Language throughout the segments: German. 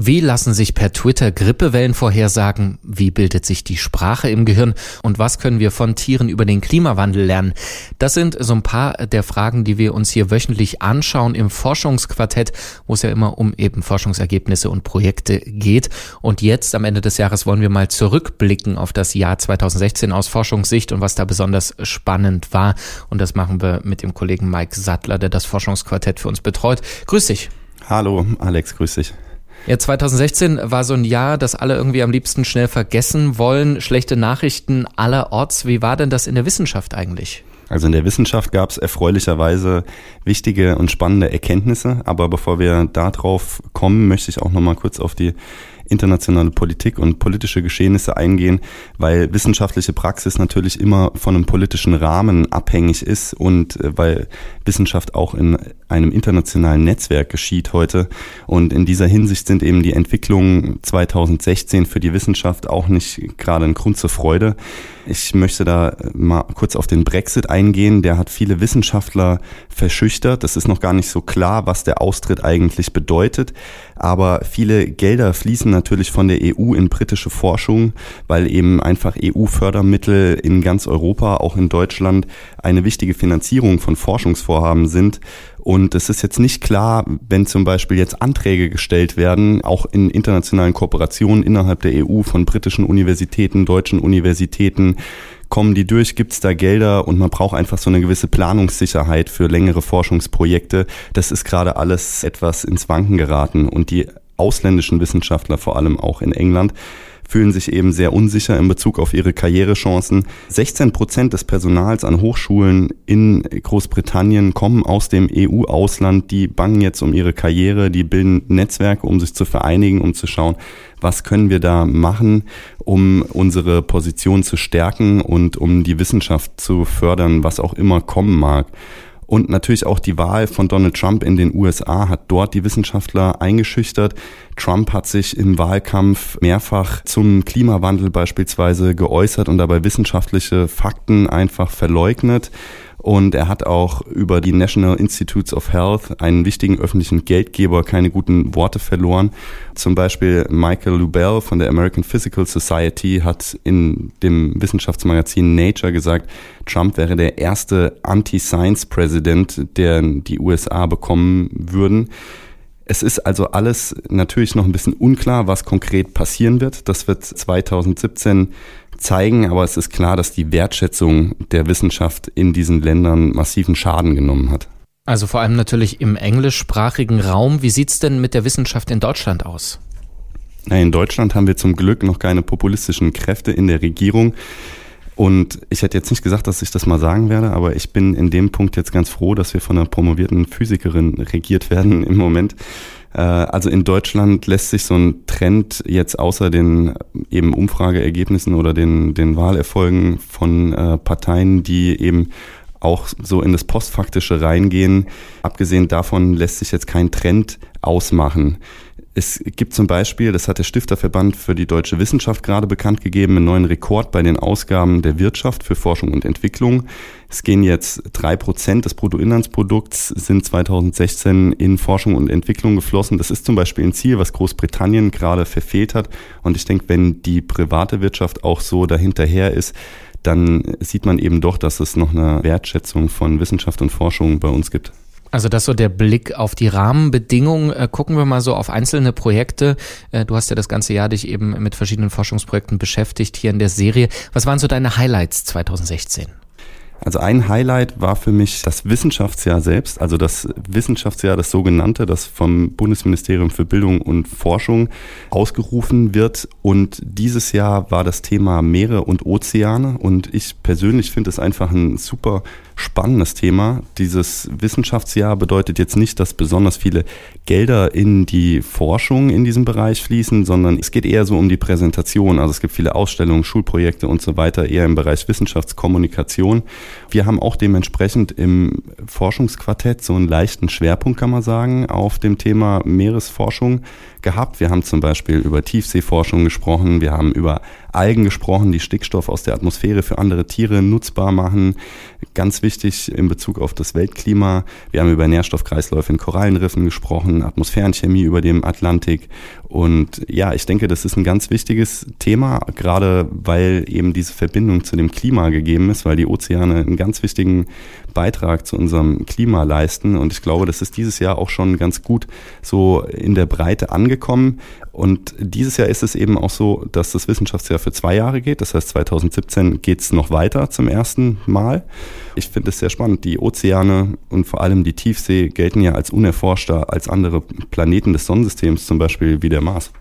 Wie lassen sich per Twitter Grippewellen vorhersagen? Wie bildet sich die Sprache im Gehirn? Und was können wir von Tieren über den Klimawandel lernen? Das sind so ein paar der Fragen, die wir uns hier wöchentlich anschauen im Forschungsquartett, wo es ja immer um eben Forschungsergebnisse und Projekte geht. Und jetzt am Ende des Jahres wollen wir mal zurückblicken auf das Jahr 2016 aus Forschungssicht und was da besonders spannend war. Und das machen wir mit dem Kollegen Mike Sattler, der das Forschungsquartett für uns betreut. Grüß dich. Hallo, Alex, grüß dich. Ja, 2016 war so ein Jahr, das alle irgendwie am liebsten schnell vergessen wollen. Schlechte Nachrichten allerorts. Wie war denn das in der Wissenschaft eigentlich? Also in der Wissenschaft gab es erfreulicherweise wichtige und spannende Erkenntnisse. Aber bevor wir darauf kommen, möchte ich auch noch mal kurz auf die internationale Politik und politische Geschehnisse eingehen, weil wissenschaftliche Praxis natürlich immer von einem politischen Rahmen abhängig ist und äh, weil Wissenschaft auch in einem internationalen Netzwerk geschieht heute. Und in dieser Hinsicht sind eben die Entwicklungen 2016 für die Wissenschaft auch nicht gerade ein Grund zur Freude. Ich möchte da mal kurz auf den Brexit eingehen. Der hat viele Wissenschaftler verschüchtert. Es ist noch gar nicht so klar, was der Austritt eigentlich bedeutet. Aber viele Gelder fließen natürlich von der EU in britische Forschung, weil eben einfach EU-Fördermittel in ganz Europa, auch in Deutschland, eine wichtige Finanzierung von Forschungsvorhaben sind. Und es ist jetzt nicht klar, wenn zum Beispiel jetzt Anträge gestellt werden, auch in internationalen Kooperationen innerhalb der EU von britischen Universitäten, deutschen Universitäten, kommen die durch, gibt es da Gelder und man braucht einfach so eine gewisse Planungssicherheit für längere Forschungsprojekte. Das ist gerade alles etwas ins Wanken geraten und die ausländischen Wissenschaftler, vor allem auch in England, fühlen sich eben sehr unsicher in Bezug auf ihre Karrierechancen. 16 Prozent des Personals an Hochschulen in Großbritannien kommen aus dem EU-Ausland. Die bangen jetzt um ihre Karriere, die bilden Netzwerke, um sich zu vereinigen, um zu schauen, was können wir da machen, um unsere Position zu stärken und um die Wissenschaft zu fördern, was auch immer kommen mag. Und natürlich auch die Wahl von Donald Trump in den USA hat dort die Wissenschaftler eingeschüchtert. Trump hat sich im Wahlkampf mehrfach zum Klimawandel beispielsweise geäußert und dabei wissenschaftliche Fakten einfach verleugnet. Und er hat auch über die National Institutes of Health, einen wichtigen öffentlichen Geldgeber, keine guten Worte verloren. Zum Beispiel Michael Lubell von der American Physical Society hat in dem Wissenschaftsmagazin Nature gesagt, Trump wäre der erste Anti-Science-Präsident, der die USA bekommen würden. Es ist also alles natürlich noch ein bisschen unklar, was konkret passieren wird. Das wird 2017 zeigen, aber es ist klar, dass die Wertschätzung der Wissenschaft in diesen Ländern massiven Schaden genommen hat. Also vor allem natürlich im englischsprachigen Raum. Wie sieht's denn mit der Wissenschaft in Deutschland aus? In Deutschland haben wir zum Glück noch keine populistischen Kräfte in der Regierung. Und ich hätte jetzt nicht gesagt, dass ich das mal sagen werde, aber ich bin in dem Punkt jetzt ganz froh, dass wir von einer promovierten Physikerin regiert werden im Moment. Äh, also in Deutschland lässt sich so ein Trend jetzt außer den eben Umfrageergebnissen oder den, den Wahlerfolgen von äh, Parteien, die eben auch so in das Postfaktische reingehen. Abgesehen davon lässt sich jetzt kein Trend ausmachen. Es gibt zum Beispiel, das hat der Stifterverband für die deutsche Wissenschaft gerade bekannt gegeben, einen neuen Rekord bei den Ausgaben der Wirtschaft für Forschung und Entwicklung. Es gehen jetzt drei Prozent des Bruttoinlandsprodukts sind 2016 in Forschung und Entwicklung geflossen. Das ist zum Beispiel ein Ziel, was Großbritannien gerade verfehlt hat. Und ich denke, wenn die private Wirtschaft auch so dahinterher ist, dann sieht man eben doch, dass es noch eine Wertschätzung von Wissenschaft und Forschung bei uns gibt. Also das so der Blick auf die Rahmenbedingungen. Äh, gucken wir mal so auf einzelne Projekte. Äh, du hast ja das ganze Jahr dich eben mit verschiedenen Forschungsprojekten beschäftigt hier in der Serie. Was waren so deine Highlights 2016? Also ein Highlight war für mich das Wissenschaftsjahr selbst, also das Wissenschaftsjahr, das sogenannte, das vom Bundesministerium für Bildung und Forschung ausgerufen wird. Und dieses Jahr war das Thema Meere und Ozeane. Und ich persönlich finde es einfach ein super spannendes Thema. Dieses Wissenschaftsjahr bedeutet jetzt nicht, dass besonders viele Gelder in die Forschung in diesem Bereich fließen, sondern es geht eher so um die Präsentation. Also es gibt viele Ausstellungen, Schulprojekte und so weiter, eher im Bereich Wissenschaftskommunikation. Wir haben auch dementsprechend im Forschungsquartett so einen leichten Schwerpunkt, kann man sagen, auf dem Thema Meeresforschung gehabt. Wir haben zum Beispiel über Tiefseeforschung gesprochen, wir haben über Algen gesprochen, die Stickstoff aus der Atmosphäre für andere Tiere nutzbar machen. Ganz wichtig in Bezug auf das Weltklima. Wir haben über Nährstoffkreisläufe in Korallenriffen gesprochen, Atmosphärenchemie über dem Atlantik. Und ja, ich denke, das ist ein ganz wichtiges Thema, gerade weil eben diese Verbindung zu dem Klima gegeben ist, weil die Ozeane einen ganz wichtigen Beitrag zu unserem Klima leisten. Und ich glaube, das ist dieses Jahr auch schon ganz gut so in der Breite angekommen. Und dieses Jahr ist es eben auch so, dass das Wissenschaftsjahr für zwei Jahre geht. Das heißt, 2017 geht es noch weiter zum ersten Mal. Ich finde es sehr spannend. Die Ozeane und vor allem die Tiefsee gelten ja als unerforschter als andere Planeten des Sonnensystems, zum Beispiel wie der Mars.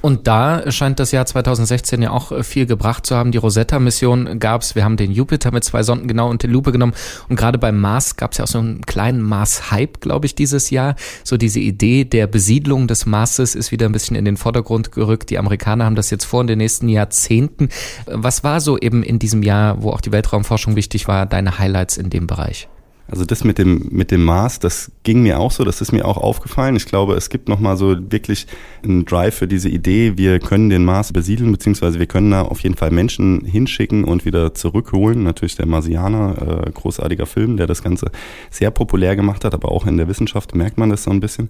Und da scheint das Jahr 2016 ja auch äh, viel gebracht zu haben. Die Rosetta-Mission gab's. Wir haben den Jupiter mit zwei Sonden genau unter die Lupe genommen. Und gerade beim Mars gab's ja auch so einen kleinen Mars-Hype, glaube ich, dieses Jahr. So diese Idee der Besiedlung des Marses ist wieder ein bisschen in den Vordergrund gerückt. Die Amerikaner haben das jetzt vor in den nächsten Jahrzehnten. Was war so eben in diesem Jahr, wo auch die Weltraumforschung wichtig war, deine Highlights in dem Bereich? Also das mit dem mit dem Mars, das ging mir auch so, das ist mir auch aufgefallen. Ich glaube, es gibt noch mal so wirklich einen Drive für diese Idee, wir können den Mars besiedeln beziehungsweise wir können da auf jeden Fall Menschen hinschicken und wieder zurückholen. Natürlich der Marsianer, äh, großartiger Film, der das Ganze sehr populär gemacht hat, aber auch in der Wissenschaft merkt man das so ein bisschen.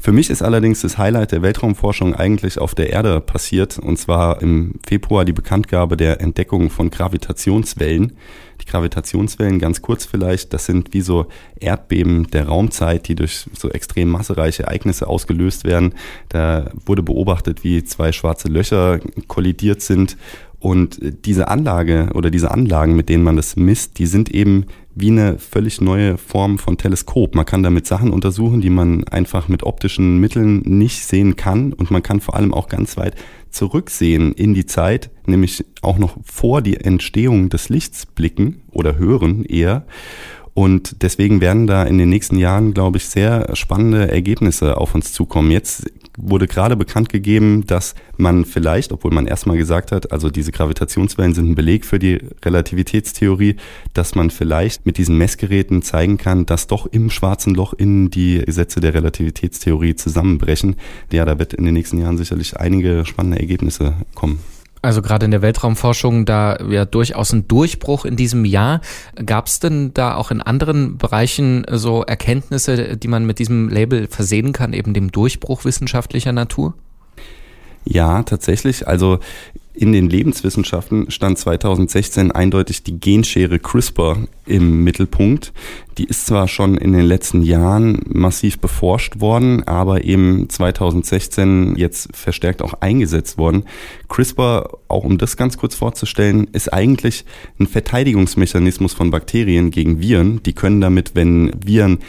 Für mich ist allerdings das Highlight der Weltraumforschung eigentlich auf der Erde passiert und zwar im Februar die Bekanntgabe der Entdeckung von Gravitationswellen. Die Gravitationswellen, ganz kurz vielleicht, das sind wie so Erdbeben der Raumzeit, die durch so extrem massereiche Ereignisse ausgelöst werden. Da wurde beobachtet, wie zwei schwarze Löcher kollidiert sind. Und diese Anlage oder diese Anlagen, mit denen man das misst, die sind eben wie eine völlig neue Form von Teleskop. Man kann damit Sachen untersuchen, die man einfach mit optischen Mitteln nicht sehen kann. Und man kann vor allem auch ganz weit zurücksehen in die Zeit, nämlich auch noch vor die Entstehung des Lichts blicken oder hören eher. Und deswegen werden da in den nächsten Jahren, glaube ich, sehr spannende Ergebnisse auf uns zukommen. Jetzt wurde gerade bekannt gegeben, dass man vielleicht, obwohl man erstmal gesagt hat, also diese Gravitationswellen sind ein Beleg für die Relativitätstheorie, dass man vielleicht mit diesen Messgeräten zeigen kann, dass doch im schwarzen Loch innen die Gesetze der Relativitätstheorie zusammenbrechen. Ja, da wird in den nächsten Jahren sicherlich einige spannende Ergebnisse kommen. Also gerade in der Weltraumforschung da ja durchaus ein Durchbruch in diesem Jahr. Gab es denn da auch in anderen Bereichen so Erkenntnisse, die man mit diesem Label versehen kann, eben dem Durchbruch wissenschaftlicher Natur? Ja, tatsächlich. Also in den Lebenswissenschaften stand 2016 eindeutig die Genschere CRISPR im Mittelpunkt. Die ist zwar schon in den letzten Jahren massiv beforscht worden, aber eben 2016 jetzt verstärkt auch eingesetzt worden. CRISPR, auch um das ganz kurz vorzustellen, ist eigentlich ein Verteidigungsmechanismus von Bakterien gegen Viren. Die können damit, wenn Viren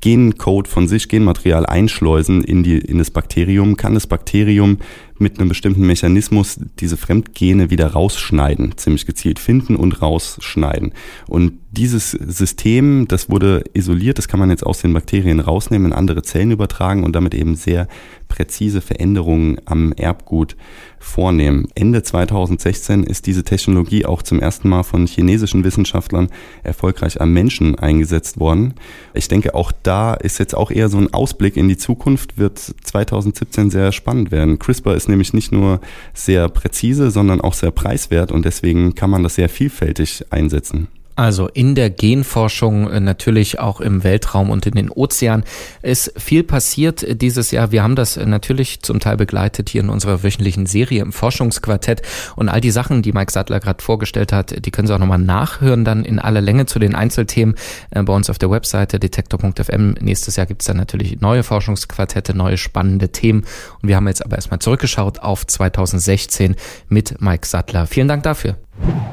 Gencode von sich, Genmaterial einschleusen in, die, in das Bakterium, kann das Bakterium mit einem bestimmten Mechanismus diese Fremdgene wieder rausschneiden, ziemlich gezielt finden und rausschneiden. Und dieses System, das wurde isoliert, das kann man jetzt aus den Bakterien rausnehmen, in andere Zellen übertragen und damit eben sehr präzise Veränderungen am Erbgut vornehmen. Ende 2016 ist diese Technologie auch zum ersten Mal von chinesischen Wissenschaftlern erfolgreich am Menschen eingesetzt worden. Ich denke, auch da ist jetzt auch eher so ein Ausblick in die Zukunft, wird 2017 sehr spannend werden. CRISPR ist nämlich nicht nur sehr präzise, sondern auch sehr preiswert und deswegen kann man das sehr vielfältig einsetzen. Also in der Genforschung, äh, natürlich auch im Weltraum und in den Ozeanen ist viel passiert dieses Jahr. Wir haben das natürlich zum Teil begleitet hier in unserer wöchentlichen Serie im Forschungsquartett und all die Sachen, die Mike Sattler gerade vorgestellt hat, die können Sie auch nochmal nachhören dann in aller Länge zu den Einzelthemen äh, bei uns auf der Webseite detektor.fm. Nächstes Jahr gibt's dann natürlich neue Forschungsquartette, neue spannende Themen und wir haben jetzt aber erstmal zurückgeschaut auf 2016 mit Mike Sattler. Vielen Dank dafür.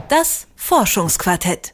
Das Forschungsquartett.